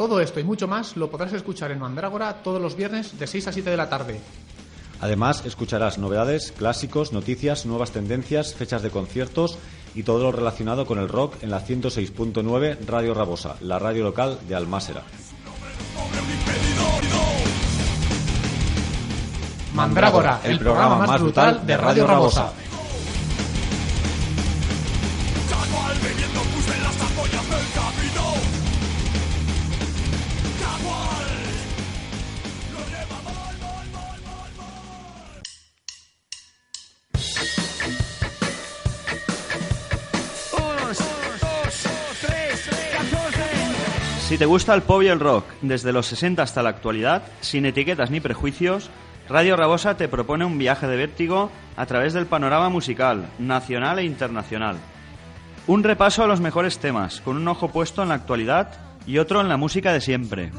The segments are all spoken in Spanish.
Todo esto y mucho más lo podrás escuchar en Mandrágora todos los viernes de 6 a 7 de la tarde. Además, escucharás novedades, clásicos, noticias, nuevas tendencias, fechas de conciertos y todo lo relacionado con el rock en la 106.9 Radio Rabosa, la radio local de Almásera. Mandrágora, el programa más brutal de Radio Rabosa. Si te gusta el pop y el rock, desde los 60 hasta la actualidad, sin etiquetas ni prejuicios, Radio Rabosa te propone un viaje de vértigo a través del panorama musical, nacional e internacional. Un repaso a los mejores temas, con un ojo puesto en la actualidad y otro en la música de siempre.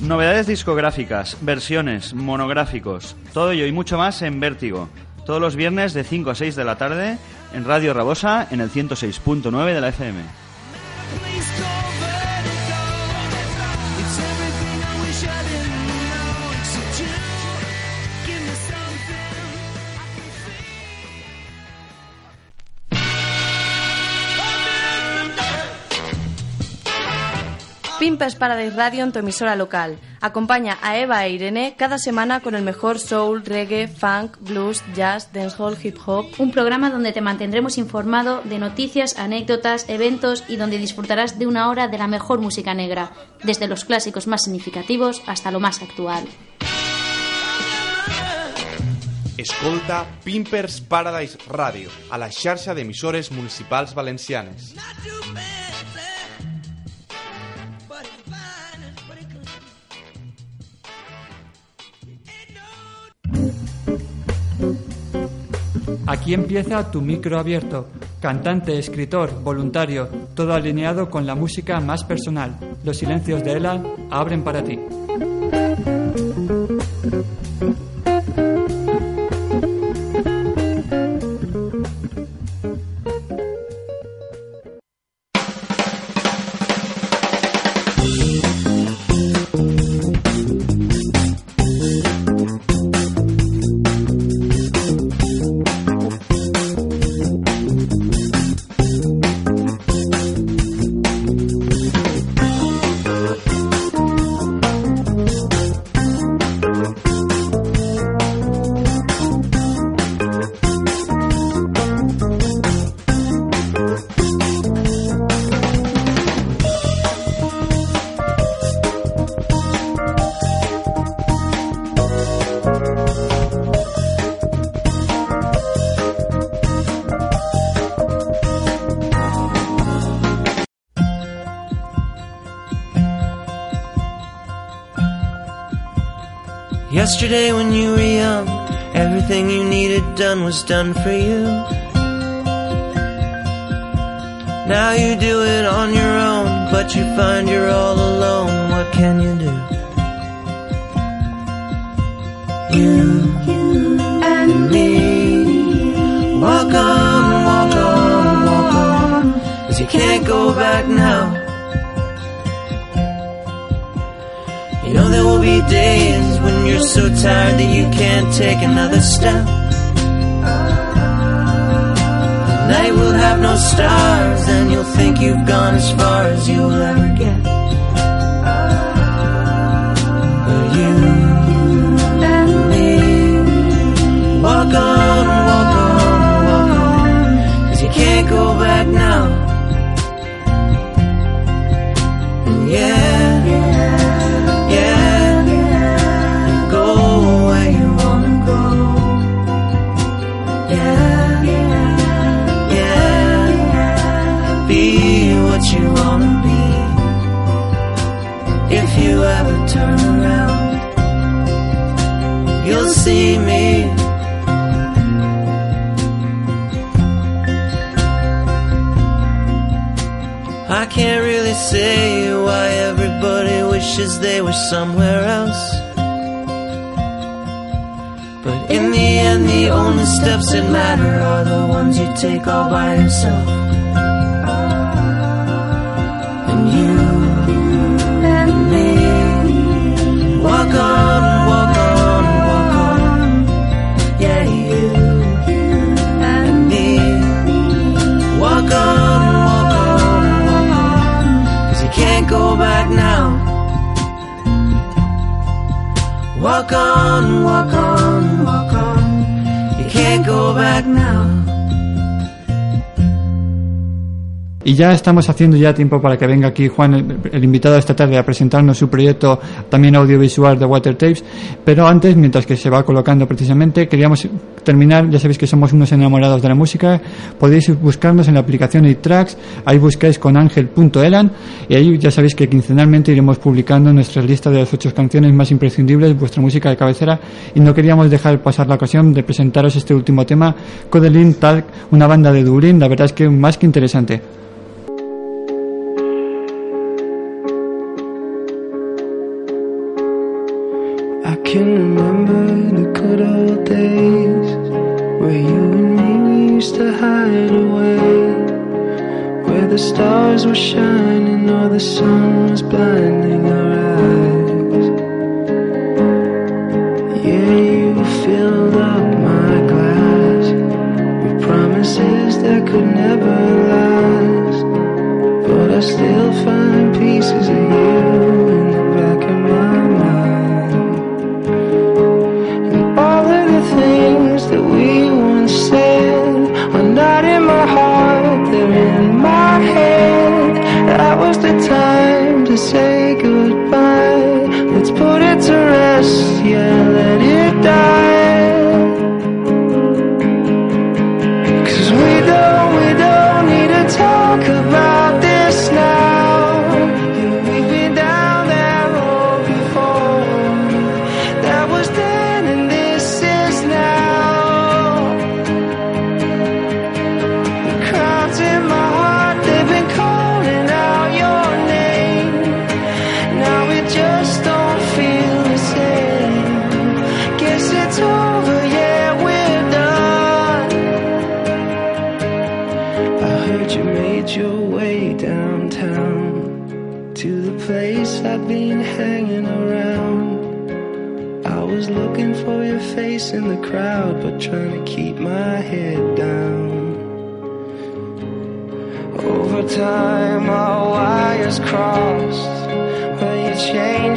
Novedades discográficas, versiones, monográficos, todo ello y mucho más en Vértigo, todos los viernes de 5 a 6 de la tarde en Radio Rabosa en el 106.9 de la FM. Pimpers Paradise Radio en tu emisora local. Acompaña a Eva e Irene cada semana con el mejor soul, reggae, funk, blues, jazz, dancehall, hip hop. Un programa donde te mantendremos informado de noticias, anécdotas, eventos y donde disfrutarás de una hora de la mejor música negra, desde los clásicos más significativos hasta lo más actual. Escolta Pimpers Paradise Radio a la xarxa d'emissores municipals valencianes. Aquí empieza tu micro abierto. Cantante, escritor, voluntario, todo alineado con la música más personal. Los silencios de Ela abren para ti. Yesterday when you were young, everything you needed done was done for you. Now you do it on your own, but you find you're all alone. What can you do? You and me. Walk on, walk on, walk on. Cause you can't go back now. Be days when you're so tired that you can't take another step. The night will have no stars, and you'll think you've gone as far as you'll ever get. But you and me walk on, walk on, walk on, cause you can't go wishes they were somewhere else. But in the end, the only steps that matter are the ones you take all by yourself. And you and me walk on, Walk on, walk on, Y ya estamos haciendo ya tiempo para que venga aquí Juan, el, el invitado esta tarde, a presentarnos su proyecto también audiovisual de Water Tapes. Pero antes, mientras que se va colocando precisamente, queríamos terminar. Ya sabéis que somos unos enamorados de la música. Podéis buscarnos en la aplicación iTracks. Ahí buscáis con ángel.elan. Y ahí ya sabéis que quincenalmente iremos publicando nuestra lista de las ocho canciones más imprescindibles, vuestra música de cabecera. Y no queríamos dejar pasar la ocasión de presentaros este último tema, Codelin Talk, una banda de Dublín. La verdad es que más que interesante. Can remember the good old days where you and me used to hide away, where the stars were shining or the sun was blinding our eyes. Yeah, you filled up my glass with promises that could never trying to keep my head down. Over time, our wires crossed. When you changed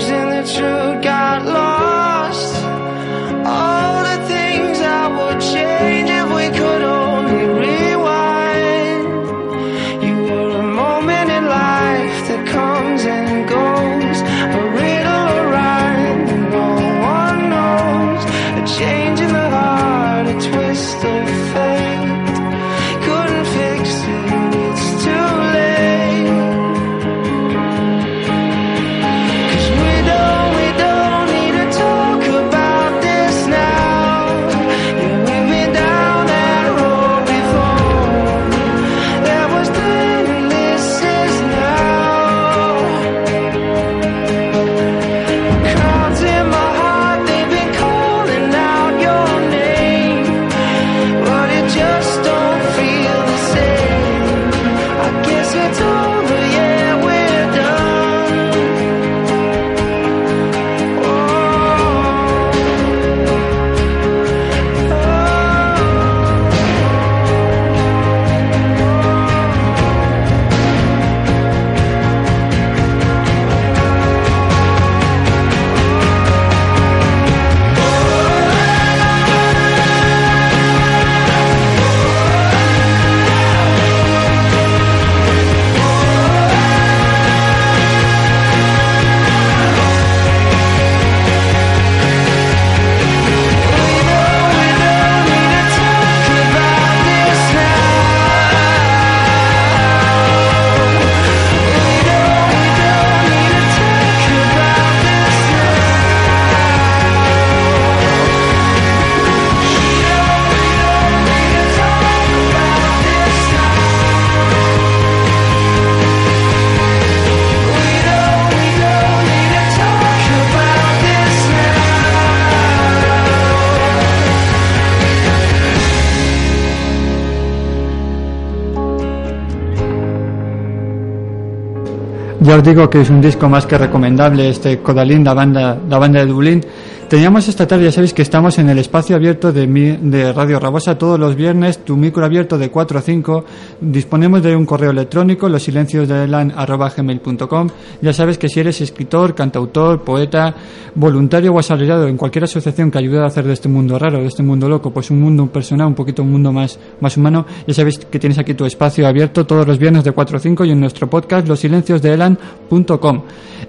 Ya os digo que es un disco más que recomendable, este Codalín, la banda, la banda de Dublín. Teníamos esta tarde, ya sabéis que estamos en el espacio abierto de, mi- de Radio Rabosa todos los viernes, tu micro abierto de 4 a 5. Disponemos de un correo electrónico, los silencios de gmail.com. Ya sabes que si eres escritor, cantautor, poeta, voluntario o asalariado en cualquier asociación que ayude a hacer de este mundo raro, de este mundo loco, pues un mundo personal, un poquito un mundo más, más humano, ya sabéis que tienes aquí tu espacio abierto todos los viernes de 4 a 5 y en nuestro podcast los silencios de.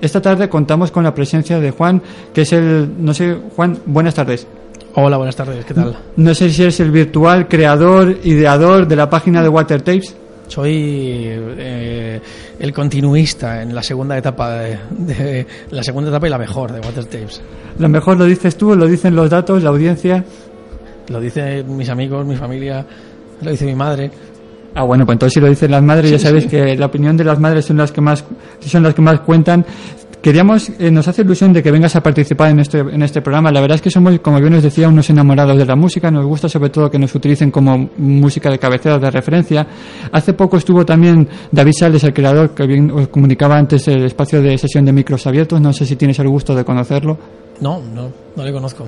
Esta tarde contamos con la presencia de Juan, que es el, no sé, Juan, buenas tardes. Hola, buenas tardes, ¿qué tal? No sé si eres el virtual creador, ideador de la página de Water Tapes. Soy eh, el continuista en la segunda etapa de, de- la segunda etapa y la mejor de Water Tapes. Lo mejor lo dices tú, lo dicen los datos, la audiencia. Lo dicen mis amigos, mi familia, lo dice mi madre. Ah, bueno, pues entonces si lo dicen las madres, ya Sí, sabéis sí. que la opinión de las madres son las que más son las que más cuentan. Queríamos, eh, nos hace ilusión de que vengas a participar en este, en este programa. La verdad es que somos, como bien os decía, unos enamorados de la música. Nos gusta sobre todo que nos utilicen como música de cabecera, de referencia. Hace poco estuvo también David Sales, el creador, que bien os comunicaba antes el espacio de sesión de micros abiertos. No sé si tienes el gusto de conocerlo. No, no, no le conozco.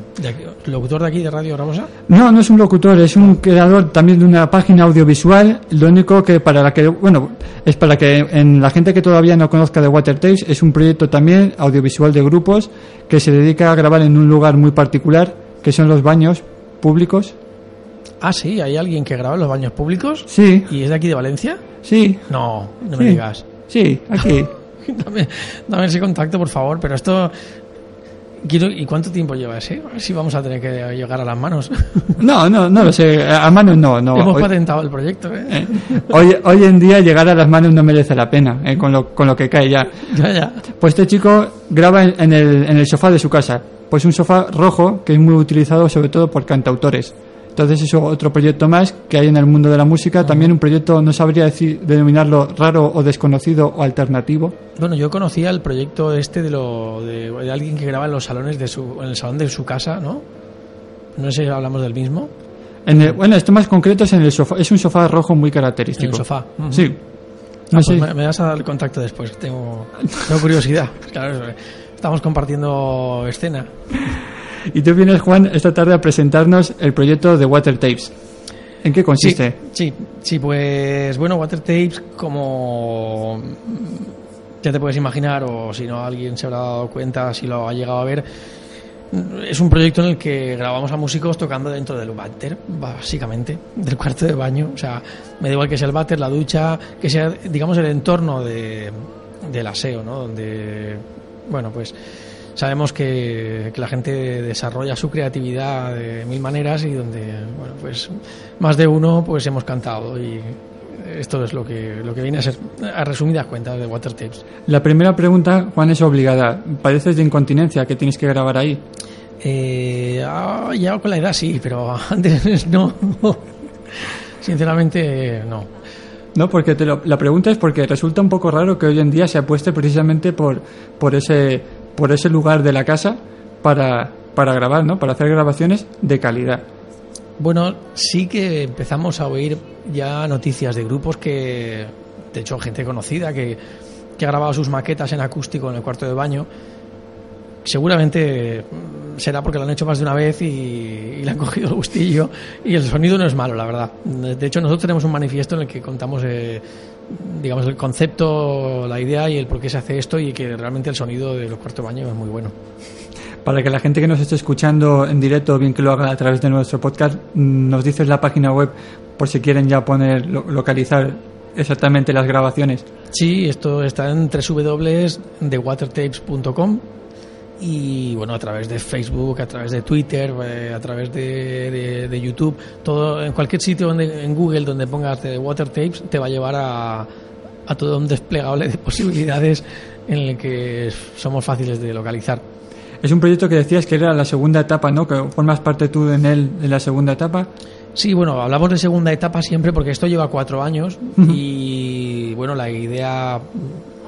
¿Locutor de aquí de Radio Rabosa? No, no es un locutor, es un creador también de una página audiovisual. Lo único que para la que, bueno, es para que en la gente que todavía no conozca de Water Tapes, es un proyecto también audiovisual de grupos que se dedica a grabar en un lugar muy particular, que son los baños públicos. Ah, sí, hay alguien que graba en los baños públicos. Sí, ¿Y es de aquí de Valencia? sí, No, no me digas. sí, aquí. dame, dame ese contacto, por favor, pero esto... ¿Y cuánto tiempo lleva ese? A ver si vamos a tener que llegar a las manos. No, no, no lo sé, a manos no, no. Hemos Hoy- patentado el proyecto, ¿eh? eh, hoy, hoy en día llegar a las manos no merece la pena, eh, con, lo, con lo que cae ya. Ya, ya. Pues este chico graba en en el, en el sofá de su casa. Pues un sofá rojo que es muy utilizado sobre todo por cantautores. Entonces es otro proyecto más que hay en el mundo de la música. También un proyecto, no sabría decir, denominarlo raro o desconocido o alternativo. Bueno, yo conocía el proyecto este de, lo, de, de alguien que graba en los salones de su, en el salón de su casa, ¿no? No sé si hablamos del mismo. En el- bueno, esto más concreto es en el sofá. Es un sofá rojo muy característico. En el sofá. Ujú. Sí. Ah, No pues sé. me, me vas a dar el contacto después. Tengo, tengo curiosidad. Claro, estamos compartiendo escena. Y tú vienes, Juan, esta tarde a presentarnos el proyecto de Water Tapes. ¿En qué consiste? Sí, sí, sí, pues bueno, Water Tapes, como ya te puedes imaginar, o si no alguien se habrá dado cuenta, si lo ha llegado a ver, es un proyecto en el que grabamos a músicos tocando dentro del váter, básicamente, del cuarto de baño. O sea, me da igual que sea el váter, la ducha, que sea, digamos, el entorno de, del aseo, ¿no? Donde, bueno, pues sabemos que, que la gente desarrolla su creatividad de mil maneras y donde, bueno, pues más de uno pues hemos cantado y esto es lo que, lo que viene a ser, a resumidas cuentas, de Water Tapes. La primera pregunta, Juan, es obligada. ¿Padeces de incontinencia que tienes que grabar ahí? Eh, ah, ya con la edad sí, pero antes no. Sinceramente, no. No, porque te lo- la pregunta es porque resulta un poco raro que hoy en día se apueste precisamente por, por, ese, por ese lugar de la casa para, para grabar, ¿no? Para hacer grabaciones de calidad. Bueno, sí que empezamos a oír ya noticias de grupos que, de hecho, gente conocida que, que ha grabado sus maquetas en acústico en el cuarto de baño. Seguramente mm, será porque lo han hecho más de una vez y, y le han cogido el gustillo. Y el sonido no es malo, la verdad. De hecho, nosotros tenemos un manifiesto en el que contamos, eh, digamos, el concepto, la idea y el por qué se hace esto y que realmente el sonido de los cuartos de baño es muy bueno. Para que la gente que nos esté escuchando en directo, bien que lo haga a través de nuestro podcast, mm, nos dices la página web por si quieren ya poner, lo- localizar exactamente las grabaciones. Sí, esto está en www.thewatertapes.com y bueno, a través de Facebook, a través de Twitter, eh, a través de, de- de YouTube, todo en cualquier sitio donde en Google donde pongas The Water Tapes te va a llevar a, a todo un desplegable de posibilidades en el que somos fáciles de localizar. Es un proyecto que decías que era la segunda etapa, ¿no? Que formas parte tú en él en la segunda etapa. Sí, bueno, hablamos de segunda etapa siempre porque esto lleva cuatro años y bueno, la idea,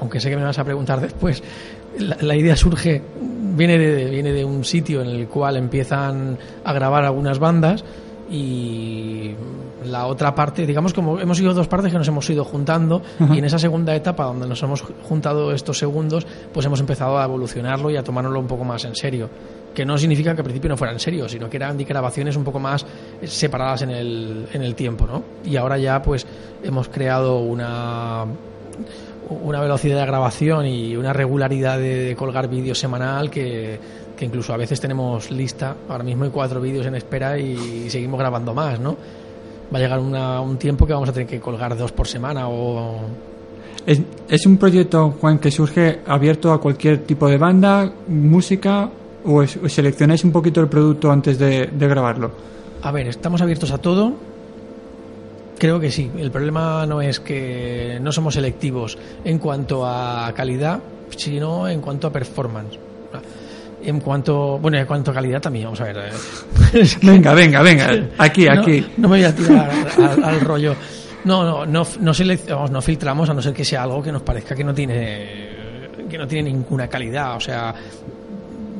aunque sé que me vas a preguntar después, la, la idea surge, viene de, viene de un sitio en el cual empiezan a grabar algunas bandas y la otra parte, digamos como hemos ido dos partes que nos hemos ido juntando y en esa segunda etapa donde nos hemos juntado estos segundos, pues hemos empezado a evolucionarlo y a tomárnoslo un poco más en serio. Que no significa que al principio no fuera en serio, sino que eran grabaciones un poco más separadas en el, en el tiempo, ¿no? Y ahora ya pues hemos creado una una velocidad de grabación y una regularidad de, de colgar vídeos semanal que, que incluso a veces tenemos lista. Ahora mismo hay cuatro vídeos en espera y, seguimos grabando más, ¿no? Va a llegar una- un tiempo que vamos a tener que colgar dos por semana o... ¿Es, es un proyecto, Juan, que surge abierto a cualquier tipo de banda, música, o, es- o seleccionáis un poquito el producto antes de, de grabarlo? A ver, estamos abiertos a todo. Creo que sí. El problema no es que no somos selectivos en cuanto a calidad, sino en cuanto a performance. En cuanto, bueno, en cuanto a calidad también, vamos a ver. eh. Es que- Venga, venga, venga, aquí, aquí. No me voy a tirar al, al rollo. No, no, no, no, vamos, no filtramos a no ser que sea algo que nos parezca que no tiene que no tiene ninguna calidad. O sea,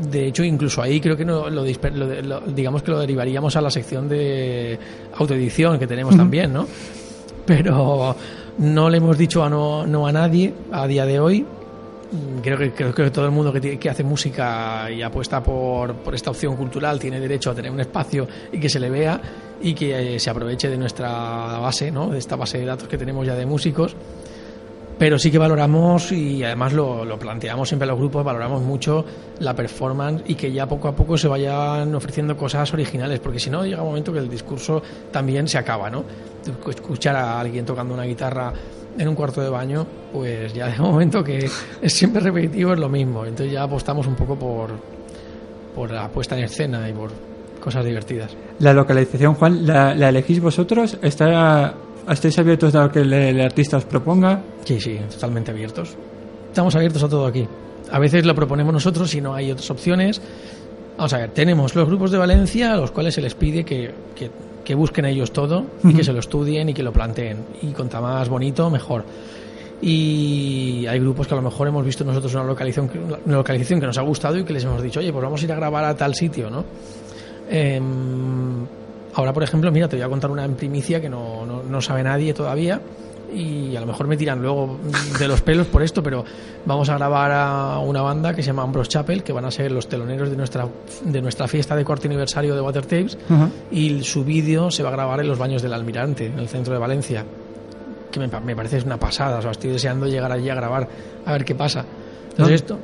de hecho, incluso ahí creo que no, lo, lo lo- digamos que lo derivaríamos a la sección de autoedición que tenemos también, ¿no? Pero no le hemos dicho a no, no a nadie a día de hoy. Creo que, creo que todo el mundo que, que hace música y apuesta por, por esta opción cultural tiene derecho a tener un espacio y que se le vea y que eh, se aproveche de nuestra base, ¿no? de esta base de datos que tenemos ya de músicos pero sí que valoramos y además lo, lo planteamos siempre a los grupos, valoramos mucho la performance y que ya poco a poco se vayan ofreciendo cosas originales, porque si no llega un momento que el discurso también se acaba, ¿no? Escuchar a alguien tocando una guitarra en un cuarto de baño, pues ya un momento que es siempre repetitivo, es lo mismo, entonces ya apostamos un poco por, por la puesta en escena y por cosas divertidas. La localización, Juan, ¿la, la elegís vosotros? ¿Está, ¿Estáis abiertos a lo que el, el artista os proponga? Sí, sí, totalmente abiertos. Estamos abiertos a todo aquí. A veces lo proponemos nosotros si no hay otras opciones. Vamos a ver, tenemos los grupos de Valencia a los cuales se les pide que, que- que busquen ellos todo y Ujú. que se lo estudien y que lo planteen. Y cuanta más bonito, mejor. Y hay grupos que a lo mejor hemos visto nosotros una localización, una localización que nos ha gustado y que les hemos dicho, oye, pues vamos a ir a grabar a tal sitio, ¿no? Em, ahora, por ejemplo, mira, te voy a contar una en primicia que no, no, no sabe nadie todavía y a lo mejor me tiran luego de los pelos por esto, pero vamos a grabar a una banda que se llama Ambrose Chapel, que van a ser los teloneros de nuestra, de nuestra fiesta de cuarto aniversario de Water Tapes y su vídeo se va a grabar en los baños del Almirante, en el centro de Valencia. Que me, pa- me parece una pasada, o sea, estoy deseando llegar allí a grabar, a ver qué pasa. Entonces, No. esto,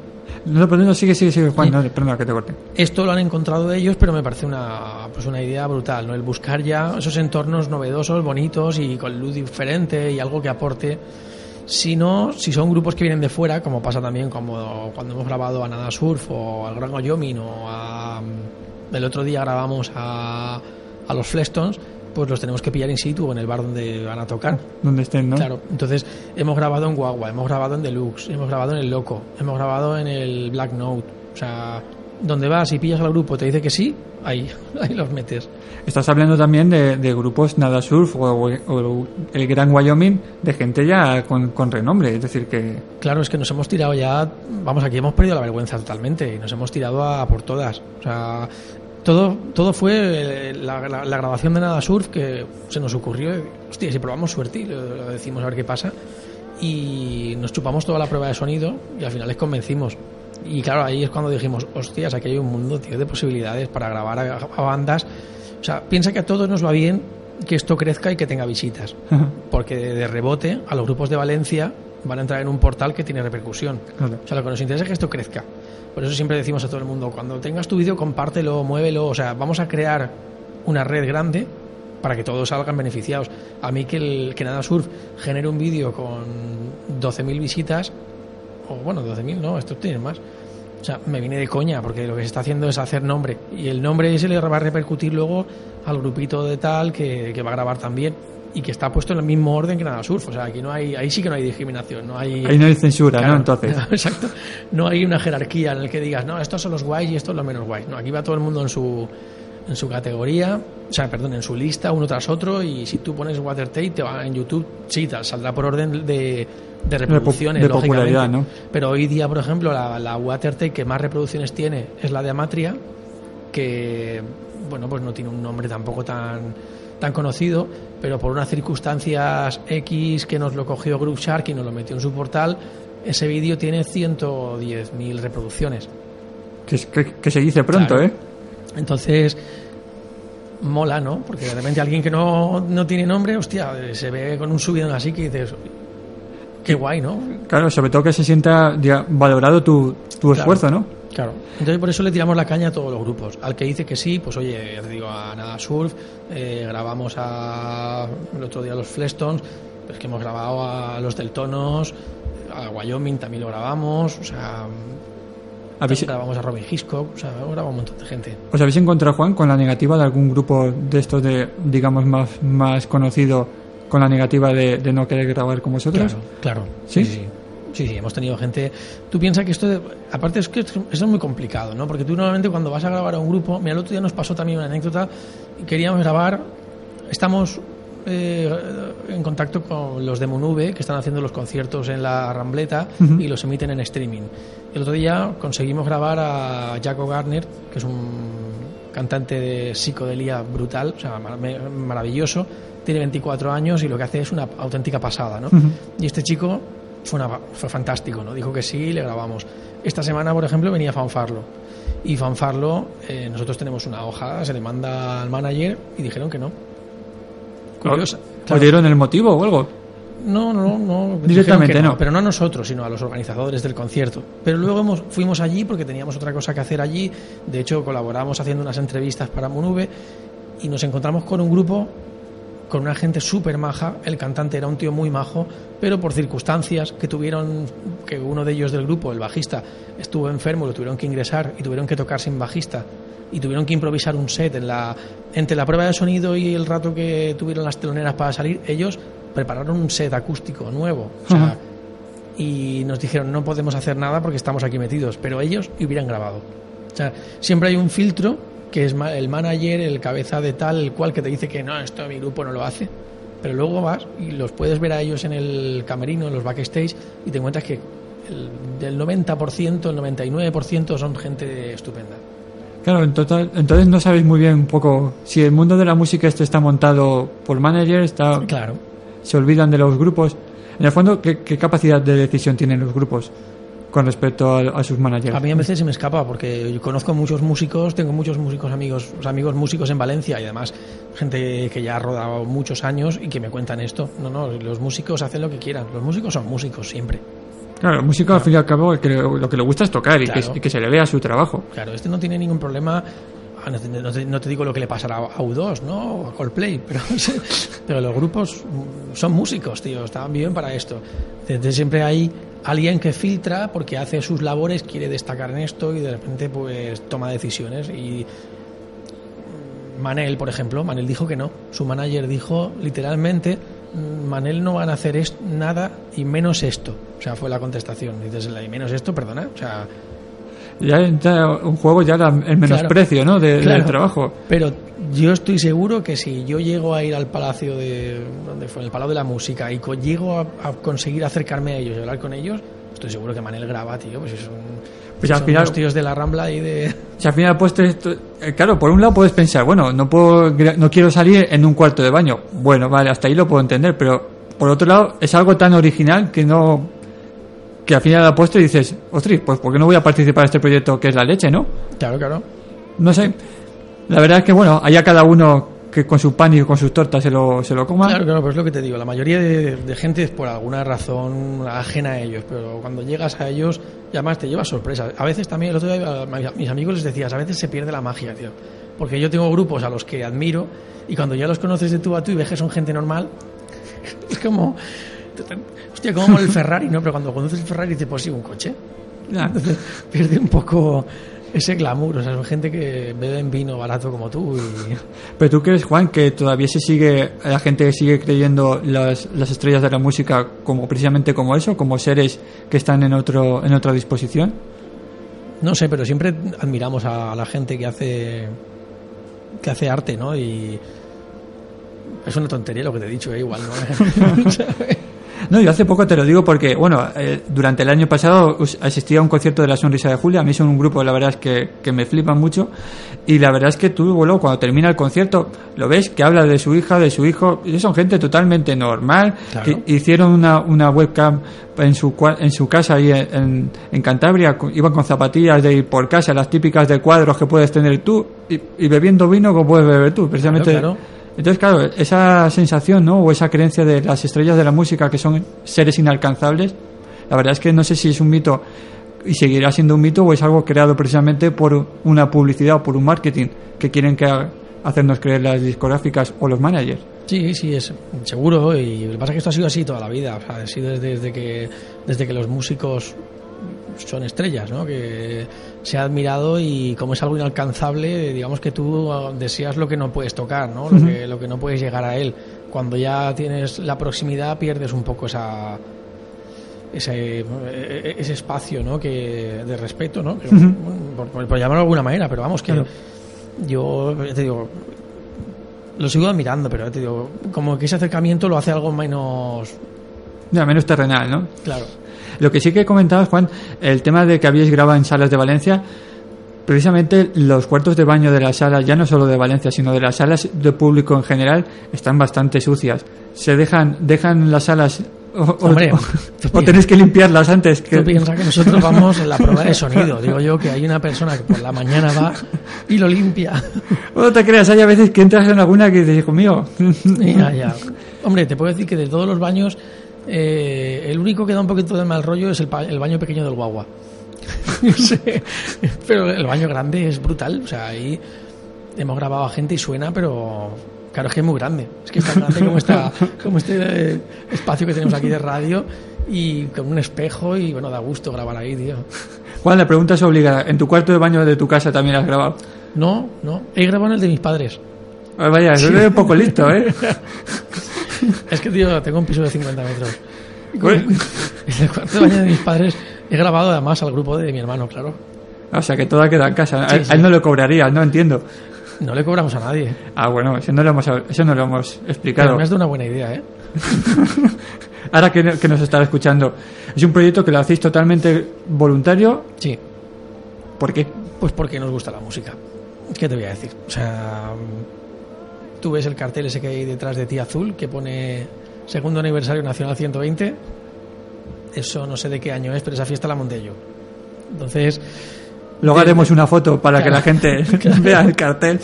No, pero no, sigue, sigue, sigue, Juan, Sí. no, perdona que te corte. esto lo han encontrado ellos, pero me parece una, pues una idea brutal, ¿no? El buscar ya esos entornos novedosos, bonitos y con luz diferente y algo que aporte. Si no, si son grupos que vienen de fuera, como pasa también como cuando hemos grabado a Nada Surf o al Gran Wyoming o a... El otro día grabamos a, a los Flestons, pues los tenemos que pillar in situ en el bar donde van a tocar. Donde estén, ¿no? Claro, entonces hemos grabado en Guagua, hemos grabado en Deluxe, hemos grabado en El Loco, hemos grabado en el Black Note. O sea, donde vas y pillas al grupo te dice que sí, ahí, ahí los metes. Estás hablando también de, de grupos Nada Surf o, o el Gran Wyoming, de gente ya con, con renombre. Es decir, que Claro, es que nos hemos tirado ya, vamos, aquí hemos perdido la vergüenza totalmente y nos hemos tirado a por todas. O sea, todo, todo fue eh, la, la- la grabación de Nada Surf que se nos ocurrió, hostia, si probamos suerte y lo, lo decimos a ver qué pasa. Y nos chupamos toda la prueba de sonido y al final les convencimos. Y claro, ahí es cuando dijimos, hostias, aquí hay un mundo, tío, de posibilidades para grabar a, a bandas. O sea, piensa que a todos nos va bien que esto crezca y que tenga visitas porque de, de rebote a los grupos de Valencia van a entrar en un portal que tiene repercusión. Claro. O sea, lo que nos interesa es que esto crezca. Por eso siempre decimos a todo el mundo, cuando tengas tu vídeo, compártelo, muévelo. O sea, vamos a crear una red grande para que todos salgan beneficiados. A mí que, el, que Nada Surf genere un vídeo con 12.000 visitas, o bueno, 12.000 no, esto tiene más. O sea, me viene de coña, porque lo que se está haciendo es hacer nombre. Y el nombre ese le va a repercutir luego al grupito de tal que, que va a grabar también. Y que está puesto en el mismo orden que Nada Surf. O sea, aquí no hay, ahí sí que no hay discriminación. No hay, ahí no hay censura, Claro, ¿no? Entonces, Exacto. No hay una jerarquía en el que digas, no, estos son los guays y estos los menos guays. No, aquí va todo el mundo en su, en su categoría, o sea, perdón, en su lista, uno tras otro. Y si tú pones Watertape, te va en YouTube, sí, te saldrá por orden de, de reproducciones, de lógicamente. popularidad, ¿no? Pero hoy día, por ejemplo, la, la Watertape que más reproducciones tiene es la de Amatria, que bueno, pues no tiene un nombre tampoco tan, tan conocido, pero por unas circunstancias X que nos lo cogió Group Shark y nos lo metió en su portal, ese vídeo tiene 110.000 reproducciones. Que, que- que se dice pronto, Claro. ¿eh? Entonces, mola, ¿no? Porque de repente alguien que no, no tiene nombre, hostia, se ve con un subidón así que dices, qué guay, ¿no? Claro, sobre todo que se sienta diga, valorado tu, tu Claro. esfuerzo, ¿no? Claro. Entonces por eso le tiramos la caña a todos los grupos. Al que dice que sí, pues oye, ya te digo, a Nada Surf, eh, grabamos a, el otro día a los Flestones, pues que hemos grabado a los Deltonos, a Wyoming también lo grabamos, o sea, ¿Habéis- grabamos a Robin Hitchcock, o sea, grabado un montón de gente. ¿Os habéis encontrado, Juan, con la negativa de algún grupo de estos de, digamos, más, más conocido, con la negativa de, de no querer grabar con vosotros? Claro, claro. ¿Sí? Sí, sí. Sí, sí, hemos tenido gente. Tú piensas que esto, de- aparte es que esto es muy complicado, ¿no? Porque tú normalmente cuando vas a grabar a un grupo, mira, el otro día nos pasó también una anécdota, queríamos grabar, estamos eh, en contacto con los de Monube, que están haciendo los conciertos en la Rambleta Ujú. y los emiten en streaming. El otro día conseguimos grabar a Jaco Garner, que es un cantante de psicodelia brutal, o sea, maravilloso, tiene 24 años y lo que hace es una auténtica pasada, ¿no? Ujú. Y este chico fue, una- fue fantástico, ¿no? Dijo que sí y le grabamos. Esta semana, por ejemplo, venía Fanfarlo. Y Fanfarlo, eh, nosotros tenemos una hoja, se le manda al manager y dijeron que no. Curiosa. ¿Os Claro. dieron el motivo o algo? No, no, no. Directamente no. Pero no a nosotros, sino a los organizadores del concierto. Pero luego hemos- fuimos allí porque teníamos otra cosa que hacer allí. De hecho, colaboramos haciendo unas entrevistas para Monube y nos encontramos con un grupo con una gente súper maja. El cantante era un tío muy majo, pero por circunstancias que tuvieron, que uno de ellos del grupo, el bajista, estuvo enfermo, lo tuvieron que ingresar y tuvieron que tocar sin bajista. Y tuvieron que improvisar un set en la, entre la prueba de sonido y el rato que tuvieron las teloneras para salir. Ellos prepararon un set acústico nuevo. O sea, Ajá. y nos dijeron no podemos hacer nada porque estamos aquí metidos, pero ellos hubieran grabado. O sea, siempre hay un filtro que es el manager, el cabeza de tal, el cual que te dice que no, esto mi grupo no lo hace. Pero luego vas y los puedes ver a ellos en el camerino, en los backstage, y te encuentras que el, del 90%, el 99% son gente estupenda. Claro, en total, entonces no sabéis muy bien un poco si el mundo de la música este está montado por managers, está, Claro. se olvidan de los grupos. En el fondo, ¿qué, qué capacidad de decisión tienen los grupos con respecto a, a sus managers? A mí a veces se me escapa porque yo conozco muchos músicos, tengo muchos músicos amigos, amigos músicos en Valencia y además gente que ya ha rodado muchos años y que me cuentan esto. No, no, los músicos hacen lo que quieran. Los músicos son músicos siempre. Claro, el músico al fin y al cabo que lo que le gusta es tocar y, Claro. que, y que se le vea su trabajo. Claro, este no tiene ningún problema. Ah, No te, no te- no te digo lo que le pasará a U2, ¿no? O a Coldplay, pero, pero los grupos son músicos, tío, están bien para esto. Entonces siempre hay alguien que filtra porque hace sus labores, quiere destacar en esto y de repente pues toma decisiones. Y Manel, por ejemplo, Manel dijo que no. Su manager dijo literalmente, "Mm, Manel no van a hacer es- nada y menos esto. O sea, fue la contestación. Y dices, "¿Y menos esto, perdona. O sea, Ya entra un juego ya la- el menosprecio, ¿no? De- Claro. Del trabajo. Pero yo estoy seguro que si yo llego a ir al palacio de. ¿Dónde fue? El Palau de la Música y co- llego a, a conseguir acercarme a ellos y hablar con ellos, estoy seguro que Manel graba, tío. Pues son, Pues al final- los tíos de la Rambla y de. Si al final pues esto, eh, claro, por un lado puedes pensar, bueno, no puedo, no quiero salir en un cuarto de baño. Bueno, vale, hasta ahí lo puedo entender, pero por otro lado es algo tan original que no, que al final apuesto y dices, ostras, pues ¿por qué no voy a participar en este proyecto que es la leche, no? Claro, claro. No sé. La verdad es que bueno, haya cada uno que con su pan y con sus tortas se lo, se lo coma. Claro, claro, pues es lo que te digo. La mayoría de, de gente es por alguna razón ajena a ellos, pero cuando llegas a ellos, y además te llevas sorpresas. A veces también, el otro día a mis- amigos les decías, a veces se pierde la magia, tío. Porque yo tengo grupos a los que admiro y cuando ya los conoces de tú a tú y ves que son gente normal, es como. Hostia, como el Ferrari, ¿no? Pero cuando conoces el Ferrari dices, pues sí, un coche. Entonces pierde un poco ese glamour. O sea, son gente que beben vino barato como tú y. Pero tú crees, Juan, que todavía se sigue, la gente sigue creyendo las, las estrellas de la música como precisamente como eso, como seres que están en otro, en otra disposición. No sé, pero siempre admiramos a la gente que hace que hace arte, ¿no? Y es una tontería lo que te he dicho, ¿eh? igual, ¿no? No, yo hace poco te lo digo porque, bueno, eh, durante el año pasado asistí a un concierto de La Sonrisa de Julia. A mí son un grupo, la verdad es que, que me flipan mucho. Y la verdad es que tú, luego, cuando termina el concierto, lo ves que habla de su hija, de su hijo. Y son gente totalmente normal. Claro. que hicieron una, una webcam en su, en su casa ahí en, en, Cantabria. Iban con zapatillas de ir por casa, las típicas de cuadros que puedes tener tú. Y, y bebiendo vino como puedes beber tú, precisamente. Claro, claro. Entonces, claro, esa sensación, ¿no? O esa creencia de las estrellas de la música que son seres inalcanzables, la verdad es que no sé si es un mito y seguirá siendo un mito o es algo creado precisamente por una publicidad o por un marketing que quieren que ha- hacernos creer las discográficas o los managers. Sí, sí, es seguro. Y lo que pasa es que esto ha sido así toda la vida. O sea, ha sido desde, desde que, desde que los músicos son estrellas, ¿no? Que se ha admirado y como es algo inalcanzable, digamos que tú ah, deseas lo que no puedes tocar, ¿no? Lo, que, lo que no puedes llegar a él. Cuando ya tienes la proximidad pierdes un poco esa ese, eh, ese espacio ¿no? que de respeto ¿no? Por, por- por llamarlo de alguna manera pero vamos que Claro. yo ya te digo lo sigo admirando pero ya te digo como que ese acercamiento lo hace algo menos Ya, menos terrenal, ¿no? claro Lo que sí que comentabas, Juan, el tema de que habíais grabado en salas de Valencia, precisamente los cuartos de baño de las salas, ya no solo de Valencia, sino de las salas de público en general, están bastante sucias. Se dejan, dejan las salas o, o- Hombre, o- o tenéis que limpiarlas antes. Que... Tú piensas que nosotros vamos en la prueba de sonido. Digo yo que hay una persona que por la mañana va y lo limpia. No te creas, hay a veces que entras en alguna que dices, hijo mío. Ya, ya. Hombre, te puedo decir que de todos los baños, eh, el único que da un poquito de mal rollo es el, baño pequeño del guagua. No sé, pero el baño grande es brutal. O sea, ahí hemos grabado a gente y suena, pero claro, es que es muy grande. Es que es tan grande como, esta, como este eh, espacio que tenemos aquí de radio y con un espejo y bueno, da gusto grabar ahí, tío. Juan, la pregunta es obligada. ¿En tu cuarto de baño de tu casa también has grabado? No, no, he grabado en el de mis padres. Ah, vaya, es un poco listo, ¿eh? Es que, tío, tengo un piso de 50 metros. En el cuarto de baño de mis padres he grabado además al grupo de mi hermano, claro. O sea, que todo ha quedado en casa. A, Sí, a sí. él no le cobrarías, no entiendo. No le cobramos a nadie. Ah, bueno, eso no lo hemos, eso no lo hemos Pero explicado. me has dado una buena idea, ¿eh? Ahora que, que nos estará escuchando, es un proyecto que lo hacéis totalmente voluntario. Sí. ¿Por qué? Pues porque nos gusta la música. ¿Qué te voy a decir? O sea, tú ves el cartel ese que hay detrás de ti azul que pone segundo aniversario nacional 120. Eso no sé de qué año es, pero esa fiesta la monté yo. Entonces, Luego de- haremos una foto para que Claro. la gente Claro. vea el cartel.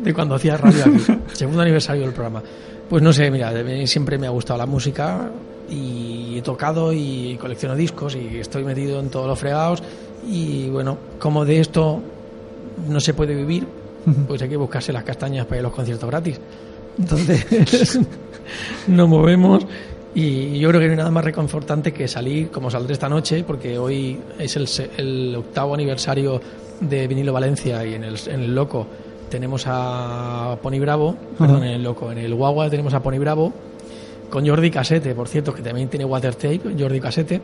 de cuando hacía radio aquí, segundo aniversario del programa. Pues no sé, mira, siempre me ha gustado la música y he tocado y colecciono discos y estoy metido en todos los fregados y bueno, como de esto no se puede vivir, pues hay que buscarse las castañas para ir a los conciertos gratis. Entonces, nos movemos y yo creo que no hay nada más reconfortante que salir, como saldré esta noche, porque hoy es el, el octavo aniversario de Vinilo Valencia y en el, en el Loco tenemos a Pony Bravo, perdón, en el Loco, en el Guagua tenemos a Pony Bravo, con Jordi Casete, por cierto, que también tiene Watertape, Jordi Casete.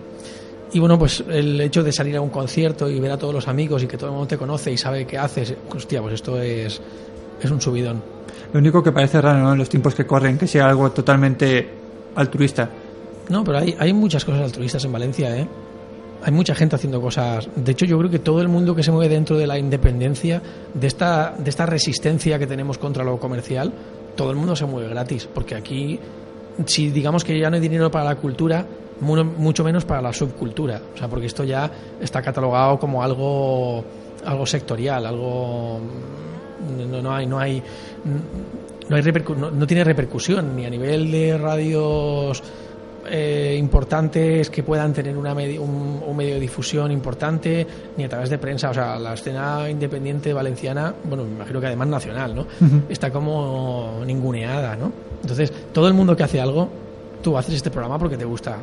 Y bueno, pues el hecho de salir a un concierto y ver a todos los amigos y que todo el mundo te conoce y sabe qué haces, hostia, pues esto es, es un subidón. Lo único que parece raro ¿no? en los tiempos que corren, que sea algo totalmente altruista. No, pero hay, hay muchas cosas altruistas en Valencia, ¿eh? Hay mucha gente haciendo cosas. De hecho, yo creo que todo el mundo que se mueve dentro de la independencia, de esta, de esta resistencia que tenemos contra lo comercial, todo el mundo se mueve gratis. Porque aquí, si digamos que ya no hay dinero para la cultura, mu- mucho menos para la subcultura. O sea, porque esto ya está catalogado como algo, algo sectorial, algo. No, no hay. No hay no, hay repercu- no, no tiene repercusión ni a nivel de radios eh, importantes que puedan tener una medi- un, un medio de difusión importante ni a través de prensa o sea la escena independiente valenciana bueno me imagino que además nacional no está como ninguneada no entonces todo el mundo que hace algo tú haces este programa porque te gusta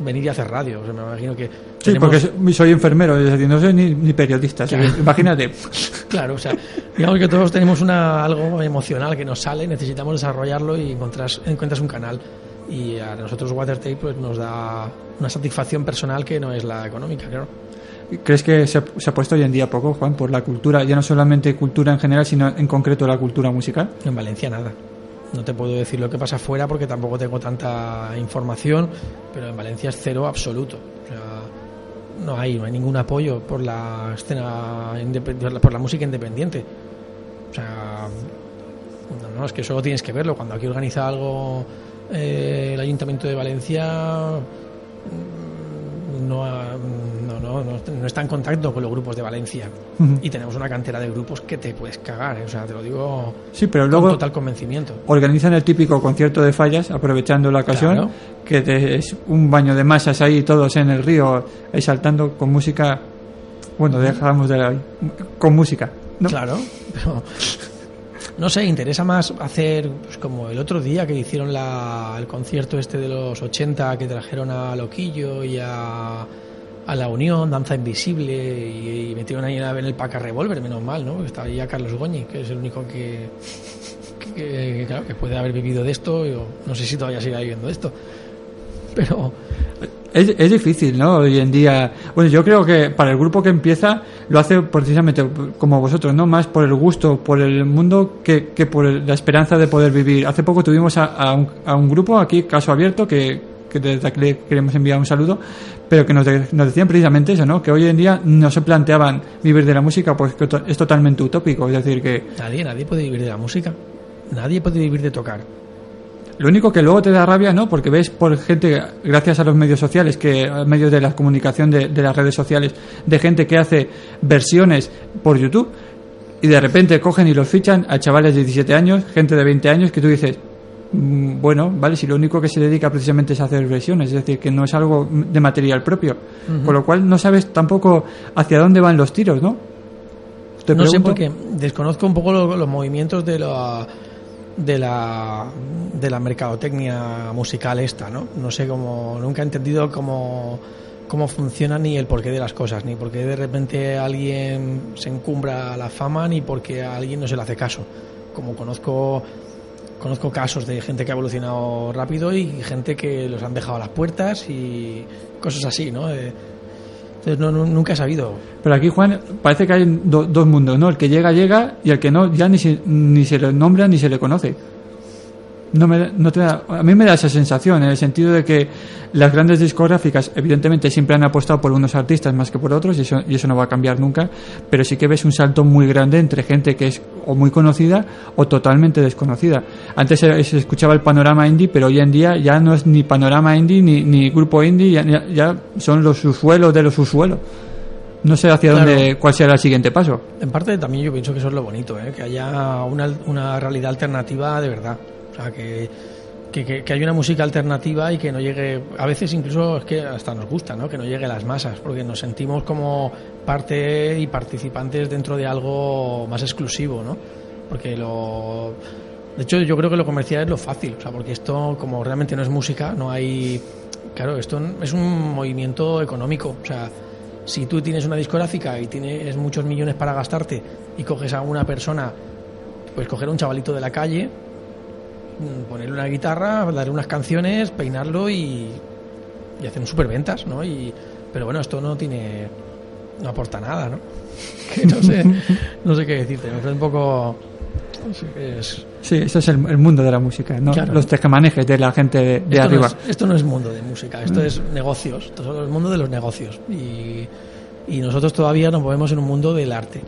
venir y hacer radio o sea, me imagino que Sí, tenemos- porque soy- enfermero, es decir, no soy ni, ni periodista. así que Claro. Imagínate. Claro, o sea, digamos que todos tenemos una, algo emocional que nos sale, necesitamos desarrollarlo y encontras, encuentras un canal. Y a nosotros Watertape pues, nos da una satisfacción personal que no es la económica, claro. ¿Crees que se, se ha puesto hoy en día poco, Juan, por la cultura, ya no solamente cultura en general, sino en concreto la cultura musical? En Valencia nada. No te puedo decir lo que pasa afuera porque tampoco tengo tanta información, pero en Valencia es cero absoluto. O sea, no hay, no hay ningún apoyo por la escena, por la música independiente. O sea, no, no, es que solo tienes que verlo. Cuando aquí organiza algo eh, el Ayuntamiento de Valencia, no, no, no, no, no está en contacto con los grupos de Valencia. Y tenemos una cantera de grupos que te puedes cagar, o sea, te lo digo Sí, pero con luego total convencimiento. organizan el típico concierto de fallas, aprovechando la ocasión, Claro. que te- es un baño de masas ahí, todos en el río, saltando con música. Bueno, dejamos de la, con música. ¿no? Claro, pero no sé, interesa más hacer pues, como el otro día que hicieron la, el concierto este de los 80 que trajeron a Loquillo y a, a La Unión, Danza Invisible y, y metieron ahí en el- Paca Revolver, menos mal, ¿no? Estaba ahí Carlos Goñi, que es el único que, que, que puede haber vivido de esto, yo no sé si todavía sigue viviendo de esto, pero Es, es difícil, ¿no? Hoy en día. Bueno, yo creo que para el grupo que empieza lo hace precisamente como vosotros, ¿no? Más por el gusto, por el mundo, que, que por la esperanza de poder vivir. Hace poco tuvimos a, a un, a un grupo aquí, Caso Abierto, que, que desde aquí queremos enviar un saludo, pero que nos, de- nos decían precisamente eso, ¿no? Que hoy en día no se planteaban vivir de la música, pues que to- es totalmente utópico. Es decir, que nadie, nadie puede vivir de la música, nadie puede vivir de tocar. Lo único que luego te da rabia, ¿no? Porque ves por gente, gracias a los medios sociales, que medios de la comunicación de, de las redes sociales, de gente que hace versiones por YouTube y de repente cogen y los fichan a chavales de 17 años, gente de 20 años, que tú dices, mm, bueno, vale, si lo único que se dedica precisamente es a hacer versiones, es decir, que no es algo de material propio, Ujú. con lo cual no sabes tampoco hacia dónde van los tiros, ¿no? Te no sé porque desconozco un poco lo- los, movimientos de la de la de la mercadotecnia musical esta, ¿no? No sé cómo nunca he entendido cómo cómo funciona ni el porqué de las cosas, ni por qué de repente alguien se encumbra a la fama, ni porque a alguien no se le hace caso. Como conozco conozco casos de gente que ha evolucionado rápido y gente que los han dejado a las puertas y cosas así, ¿no? Eh, no, no- nunca he sabido Pero aquí, Juan, parece que hay do- dos mundos, ¿no? El que llega, llega, y el que no, ya ni se, ni se le nombra ni se le conoce. No me, no te da- a mí me da esa sensación, en el sentido de que las grandes discográficas, evidentemente, siempre han apostado por unos artistas más que por otros, y eso, y eso no va a cambiar nunca, pero sí que ves un salto muy grande entre gente que es o muy conocida o totalmente desconocida. Antes se, se escuchaba el panorama indie, pero hoy en día ya no es ni panorama indie ni, ni grupo indie, ya, ya- son los usuelos de los usuelos. No sé hacia Claro. dónde, cuál será el siguiente paso. En parte también yo pienso que eso es lo bonito, ¿eh? que haya una, una realidad alternativa de verdad. Sea, que, que, que, haya una música alternativa y que no llegue, a veces incluso es que hasta nos gusta, ¿no? que no llegue a las masas, porque nos sentimos como parte y participantes dentro de algo más exclusivo, ¿no? Porque lo... De hecho, yo creo que lo comercial es lo fácil, o sea, porque esto, como realmente no es música, no hay... Claro, esto es un movimiento económico, o sea, si tú tienes una discográfica y tienes muchos millones para gastarte y coges a una persona, pues coger a un chavalito de la calle, ponerle una guitarra, darle unas canciones, peinarlo y, y hacer un superventas, ¿no? Y, pero bueno, esto no tiene, no aporta nada, ¿no? Que no sé, no sé qué decirte, me parece un poco, es. Sí, eso es el, el mundo de la música, ¿no? Claro. Los tejemanejes de la gente de, de esto, arriba. No es, esto no es mundo de música, esto es negocios, esto es el mundo de los negocios. Y, y nosotros todavía nos movemos en un mundo del arte.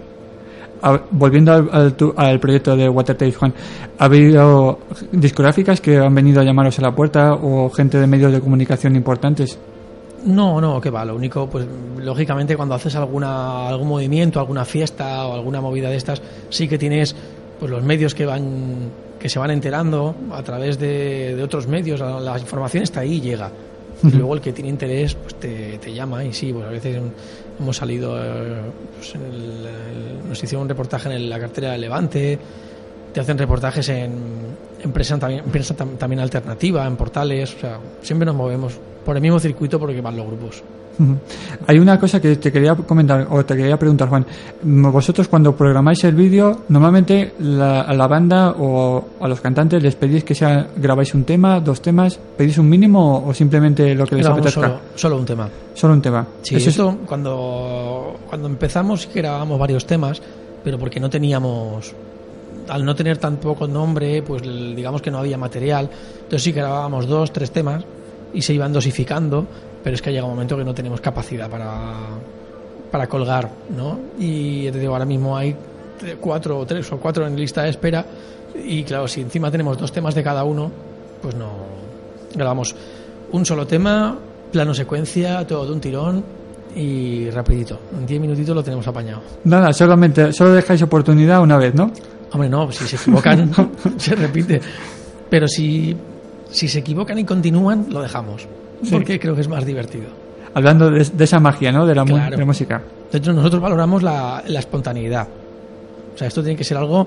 Volviendo al, al al proyecto de Water Tapes, Juan, ¿ha habido discográficas que han venido a llamaros a la puerta o gente de medios de comunicación importantes? No, no, que va. Lo único, pues lógicamente cuando haces alguna algún movimiento, alguna fiesta o alguna movida de estas, sí que tienes pues los medios que van que se van enterando a través de, de otros medios. La, la información está ahí y llega. Y luego el que tiene interés pues te, te llama y sí, pues a veces hemos salido, eh, pues, en el- nos hicieron un reportaje en la cartera del Levante, te hacen reportajes en, prensa, también, tam- también alternativa, en portales, o sea, siempre nos movemos por el mismo circuito porque van los grupos. Hay una cosa que te quería comentar o te quería preguntar, Juan. Vosotros cuando programáis el vídeo, normalmente la- a la banda o a los cantantes les pedís que sea, grabáis un tema, dos temas, pedís un mínimo o simplemente lo que les Grabamos apetezca. solo, solo un tema. Solo un tema. Sí, Eso es- esto cuando, cuando empezamos sí que grabábamos varios temas, pero porque no teníamos al no tener tan poco nombre, pues digamos que no había material. Entonces sí que grabábamos dos, tres temas y se iban dosificando, pero es que llega un momento que no tenemos capacidad para, para colgar, ¿no? Y te digo, ahora mismo hay cuatro o tres o cuatro en lista de espera y claro, si encima tenemos dos temas de cada uno, pues no grabamos un solo tema, plano secuencia, todo de un tirón y rapidito. En 10 minutitos lo tenemos apañado. Nada, solamente, solo dejáis oportunidad una vez, ¿no? Hombre, no, si se equivocan, se repite. Pero si, si se equivocan y continúan, lo dejamos. Sí. Porque creo que es más divertido. Hablando de, de esa magia, ¿no? De la, Claro. de la música. De hecho, nosotros valoramos la, la espontaneidad. O sea, esto tiene que ser algo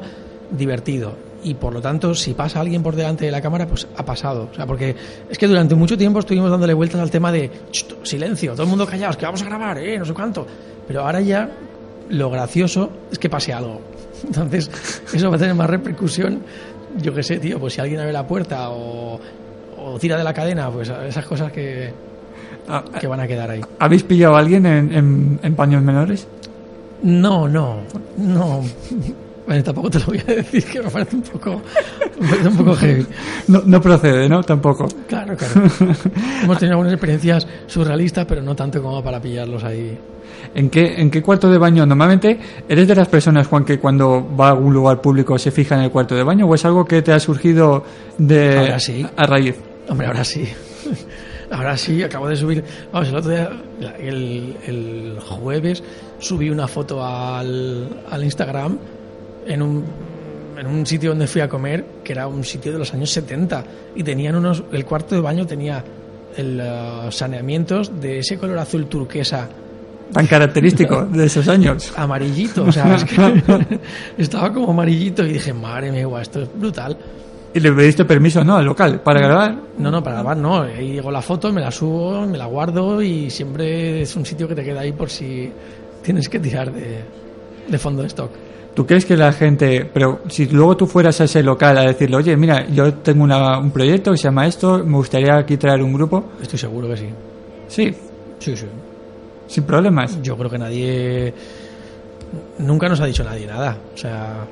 divertido. Y por lo tanto, si pasa alguien por delante de la cámara, pues ha pasado. O sea, porque es que durante mucho tiempo estuvimos dándole vueltas al tema de "Cht, silencio, todo el mundo callados, que vamos a grabar, eh, no sé cuánto. Pero ahora ya lo gracioso es que pase algo. Entonces, eso va a tener más repercusión. Yo qué sé, tío, pues si alguien abre la puerta o, o tira de la cadena, pues esas cosas que, Ah, que van a quedar ahí. ¿Habéis pillado a alguien en, en- en paños menores? No, no, no. Bueno, tampoco te lo voy a decir, que me parece un poco, me parece un poco heavy. No, no procede, ¿no? Tampoco. Claro, claro. Hemos tenido algunas experiencias surrealistas, pero no tanto como para pillarlos ahí. ¿En qué, ¿En qué cuarto de baño? Normalmente, ¿eres de las personas, Juan, que cuando va a algún lugar público se fija en el cuarto de baño o es algo que te ha surgido de Ahora sí. a raíz? Hombre, ahora sí. Ahora sí, acabo de subir. Vamos, el otro día, el, el jueves, subí una foto al, al Instagram en un, en un sitio donde fui a comer, que era un sitio de los años 70. Y tenían unos. El cuarto de baño tenía el, eh, saneamientos de ese color azul turquesa Tan característico de esos años. amarillito. O sea, es que estaba como amarillito y dije, madre mía, esto es brutal. Y le pediste permiso, ¿no? Al local, para grabar. No, no, para grabar no. Ahí digo la foto, me la subo, me la guardo y siempre es un sitio que te queda ahí por si tienes que tirar de, de fondo de stock. ¿Tú crees que la gente, pero si luego tú fueras a ese local a decirle, oye, mira, yo tengo una- un proyecto que se llama esto, me gustaría aquí traer un grupo? Estoy seguro que sí. Sí, Sí, sí. sin problemas. Yo creo que nadie. Nunca nos ha dicho nadie nada. O sea.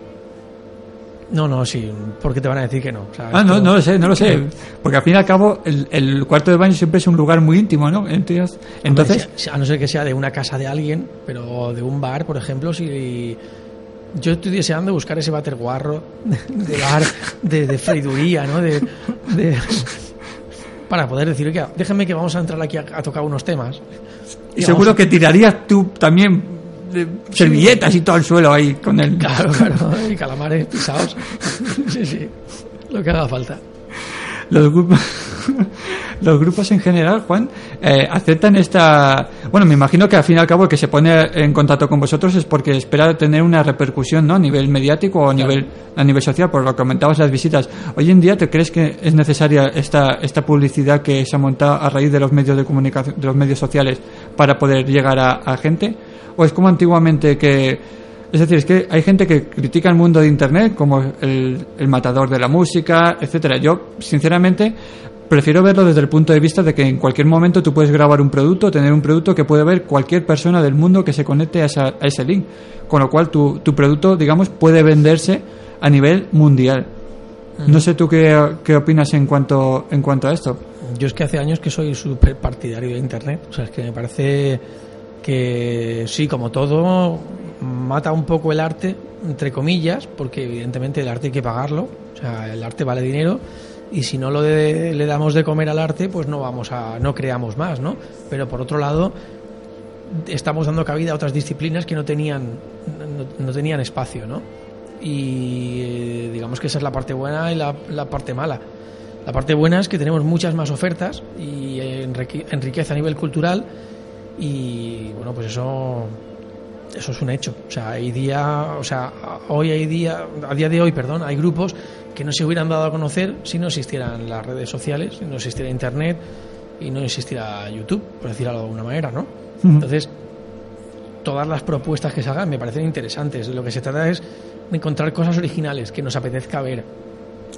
No, no, sí. ¿Por qué te van a decir que no? Ah, no, no lo sé, no lo sé. Porque al fin y al cabo, el, el cuarto de baño siempre es un lugar muy íntimo, ¿no? Entonces, entonces si- a no ser que sea de una casa de alguien, pero de un bar, por ejemplo, si yo estoy deseando buscar ese váter guarro de bar, de, de freiduría, ¿no? De, de- para poder decir, oiga, déjenme que vamos a entrar aquí a, a tocar unos temas. y seguro que tirarías tú también de servilletas y todo al suelo ahí con el... Claro, claro, y calamares pisados. Sí, sí, lo que haga falta. Los grupos, los grupos en general, Juan, eh, aceptan esta. Bueno, me imagino que al fin y al cabo el que se pone en contacto con vosotros es porque espera tener una repercusión, ¿no? A nivel mediático o a nivel a nivel social, por lo que comentabas las visitas. Hoy en día, ¿te crees que es necesaria esta esta publicidad que se ha montado a raíz de los medios de comunicación, de los medios sociales, para poder llegar a, a gente? ¿O es como antiguamente que es decir, es que hay gente que critica el mundo de Internet como el, el matador de la música, etcétera. Yo, sinceramente, prefiero verlo desde el punto de vista de que en cualquier momento tú puedes grabar un producto, tener un producto que puede ver cualquier persona del mundo que se conecte a, esa- a ese link. Con lo cual, tu, tu producto, digamos, puede venderse a nivel mundial. No sé tú qué, qué opinas en cuanto, en cuanto a esto. Yo es que hace años que soy súper partidario de Internet. O sea, es que me parece que sí, como todo, mata un poco el arte, entre comillas, porque evidentemente el arte hay que pagarlo. O sea, el arte vale dinero. Y si no lo le damos de comer al arte, pues no vamos a, no creamos más, ¿no? Pero por otro lado, estamos dando cabida a otras disciplinas que no tenían, no, tenían espacio, ¿no? Y eh, digamos que esa es la parte buena y la, la parte mala. La parte buena es que tenemos muchas más ofertas y enrique- enriquece a nivel cultural y bueno, pues eso eso es un hecho. O sea, hay día, o sea, hoy hay día, a día de hoy, perdón, hay grupos que no se hubieran dado a conocer si no existieran las redes sociales, si no existiera internet y no existiera YouTube, por decirlo de alguna manera, ¿no? Entonces, todas las propuestas que se hagan me parecen interesantes. Lo que se trata es de encontrar cosas originales que nos apetezca ver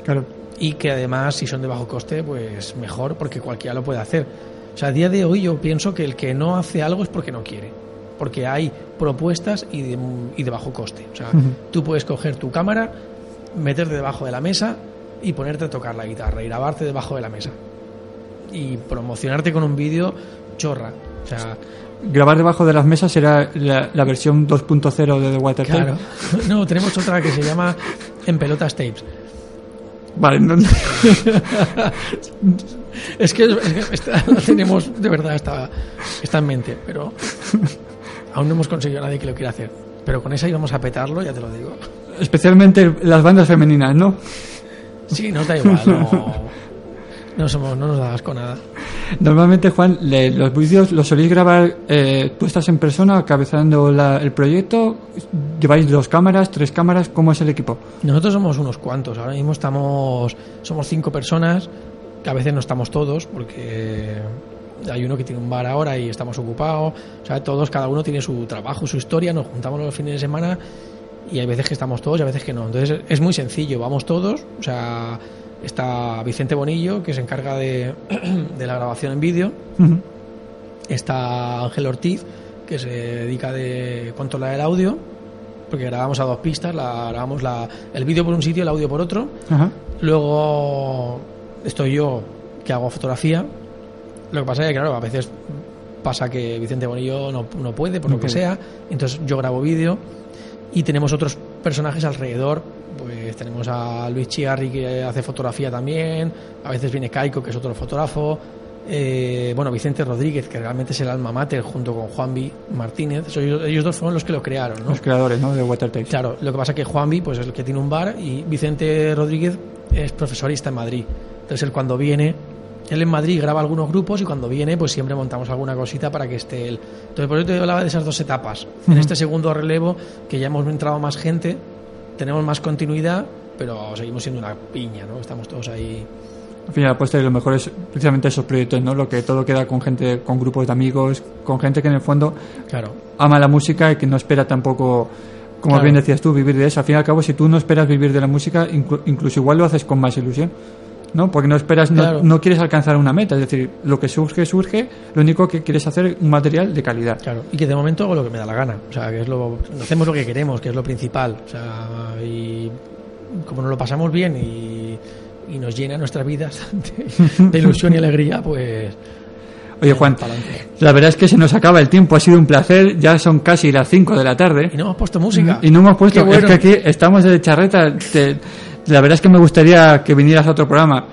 Claro. y que además si son de bajo coste pues mejor porque cualquiera lo puede hacer o sea a día de hoy yo pienso que el que no hace algo es porque no quiere porque hay propuestas y de, y de bajo coste o sea tú puedes coger tu cámara meterte debajo de la mesa y ponerte a tocar la guitarra y grabarte debajo de la mesa. Y promocionarte con un vídeo chorra. O sea, Grabar debajo de las mesas será la, la versión 2.0 de The Water Tape. claro. No, tenemos otra que se llama En Pelotas Tapes. Vale, no- Es que, es que esta la tenemos, de verdad, está, está en mente, pero aún no hemos conseguido a nadie que lo quiera hacer. Pero con esa íbamos a petarlo, ya te lo digo. especialmente las bandas femeninas, ¿no? Sí, no da igual, no, no, somos, no nos da asco nada. Normalmente, Juan, le- los vídeos los soléis grabar, eh, tú estás en persona cabezando la- el proyecto, lleváis dos cámaras, tres cámaras, ¿cómo es el equipo? Nosotros somos unos cuantos, ahora mismo estamos, somos cinco personas, que a veces no estamos todos, porque hay uno que tiene un bar ahora y estamos ocupados, o sea, todos, cada uno tiene su trabajo, su historia, nos juntamos los fines de semana y hay veces que estamos todos y a veces que no. Entonces es muy sencillo, vamos todos, o sea, está Vicente Bonillo, que se encarga de, de la grabación en vídeo, está Ángel Ortiz, que se dedica de controlar el audio, porque grabamos a dos pistas, la, grabamos la, el vídeo por un sitio, el audio por otro. Luego estoy yo que hago fotografía. Lo que pasa es que, claro, a veces pasa que Vicente Bonillo no, no puede, por No lo que sea. Entonces yo grabo vídeo y tenemos otros personajes alrededor. Pues tenemos a Luis Chiarri que hace fotografía también. A veces viene Caico, que es otro fotógrafo. Eh, bueno, Vicente Rodríguez, que realmente es el alma mater, junto con Juanvi Martínez. Ellos, dos fueron los que lo crearon, ¿no? Los creadores, ¿no? De Water Tape. Claro, lo que pasa es que Juanvi pues, es el que tiene un bar y Vicente Rodríguez es profesorista en Madrid. Entonces él cuando viene, él en Madrid graba algunos grupos y cuando viene pues siempre montamos alguna cosita para que esté él. Entonces por eso te hablaba de esas dos etapas. En este segundo relevo, que ya hemos entrado más gente, tenemos más continuidad, pero seguimos siendo una piña, ¿no? Estamos todos ahí. Al final, pues lo mejor es precisamente esos proyectos, ¿no? Lo que todo queda con gente, con grupos de amigos, con gente que en el fondo Claro. ama la música y que no espera tampoco, como Claro. bien decías tú, vivir de eso. Al fin y al cabo, si tú no esperas vivir de la música, inclu- incluso igual lo haces con más ilusión, ¿no? Porque no esperas, no- Claro. no, quieres alcanzar una meta. Es decir, lo que surge, surge. Lo único que quieres hacer es un material de calidad. Claro, y que de momento hago lo que me da la gana. O sea, que es lo, hacemos lo que queremos, que es lo principal. O sea, y como nos lo pasamos bien y, y nos llena nuestras vidas de, de ilusión y alegría, pues. Oye, Juan, pa'lante. la verdad es que se nos acaba el tiempo. Ha sido un placer. Ya son casi las 5 de la tarde. Y no hemos puesto música. Y no hemos puesto, bueno. es que aquí estamos de charreta. Te- la verdad es que me gustaría que vinieras a otro programa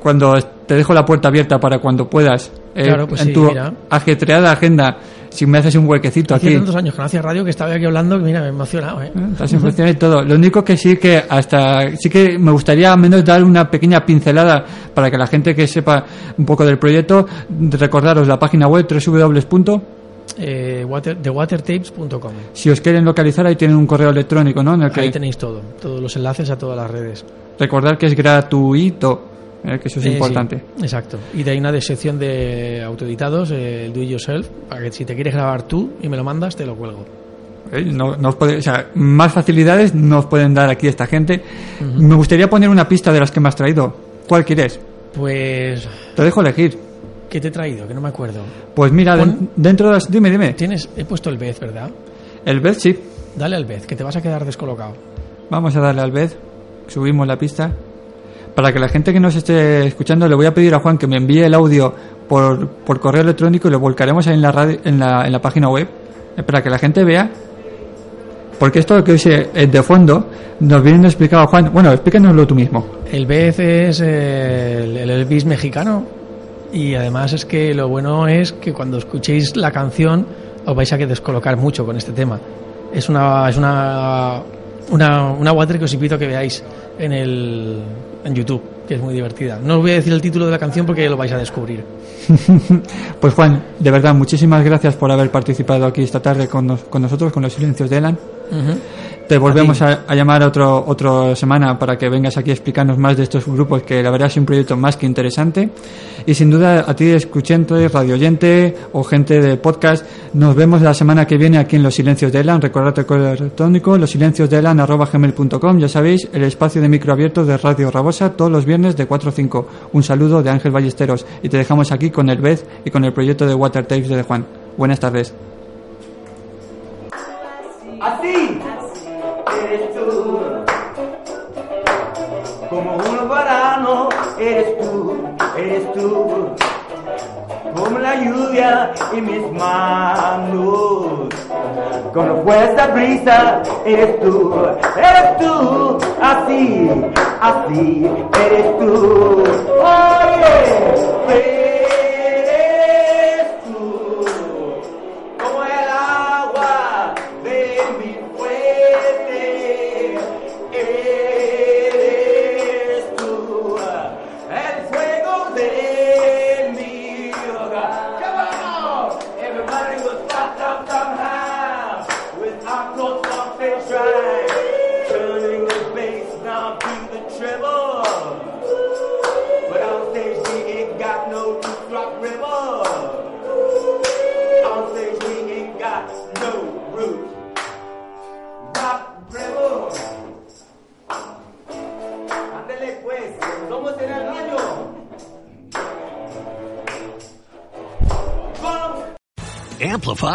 cuando te dejo la puerta abierta para cuando puedas. eh, Claro, pues en sí, tu mira. ajetreada agenda, si me haces un huequecito Hacía aquí. tantos años que no hacía radio que estaba aquí hablando que mira, me he emocionado, ¿eh? Estás impresionado y todo. Lo único que sí que hasta sí que me gustaría al menos dar una pequeña pincelada para que la gente que sepa un poco del proyecto, recordaros la página web www. Eh, water, thewatertapes.com. Si os quieren localizar ahí tienen un correo electrónico, ¿no? En el que Ahí tenéis todo, todos los enlaces a todas las redes. recordar que es gratuito, eh, que eso es Eh, sí, importante. exacto. Y de ahí una de sección de autoeditados, eh, el do it yourself, para que si te quieres grabar tú y me lo mandas, te lo cuelgo. No, no os puede- o sea, más facilidades nos pueden dar aquí esta gente. Me gustaría poner una pista de las que me has traído. ¿Cuál quieres? Pues, Te dejo elegir. ¿Qué te he traído? Que no me acuerdo. Pues mira, Pon- den- dentro de las... Dime, dime. Tienes, he puesto el Bez, ¿verdad? El Beth, sí. Dale al Bez, que te vas a quedar descolocado. Vamos a darle al Beth. Subimos la pista. Para que la gente que nos esté escuchando, le voy a pedir a Juan que me envíe el audio por, por correo electrónico y lo volcaremos ahí en la, radio, en la, en la página web. eh, Para que la gente vea. Porque esto que dice eh, de fondo nos viene explicado Juan. Bueno, explícanoslo tú mismo. El Bez es el, el Elvis mexicano. Y además es que lo bueno es que cuando escuchéis la canción os vais a que descolocar mucho con este tema. Es una, es una, una, una water que os invito a que veáis en, el, en YouTube, que es muy divertida. No os voy a decir el título de la canción porque ya lo vais a descubrir. Pues Juan, de verdad, muchísimas gracias por haber participado aquí esta tarde con, nos- con nosotros, con los silencios de Elan. Te volvemos a, a llamar otro, otra semana para que vengas aquí a explicarnos más de estos grupos, que la verdad es un proyecto más que interesante. Y sin duda, a ti, escuchante, radioyente o gente de podcast, nos vemos la semana que viene aquí en Los Silencios de Elan. Recordad el correo electrónico, losilenciosdeelan.gmail.com. Ya sabéis, el espacio de micro abierto de Radio Rabosa todos los viernes de 4 a 5. Un saludo de Ángel Ballesteros. Y te dejamos aquí con el Bez y con el proyecto de Water Tapes de Juan. Buenas tardes. Así eres como un verano, eres tú, eres tú, como la lluvia en mis manos, con fuerza brisa, eres tú, eres tú, así, así, eres tú, oye, eres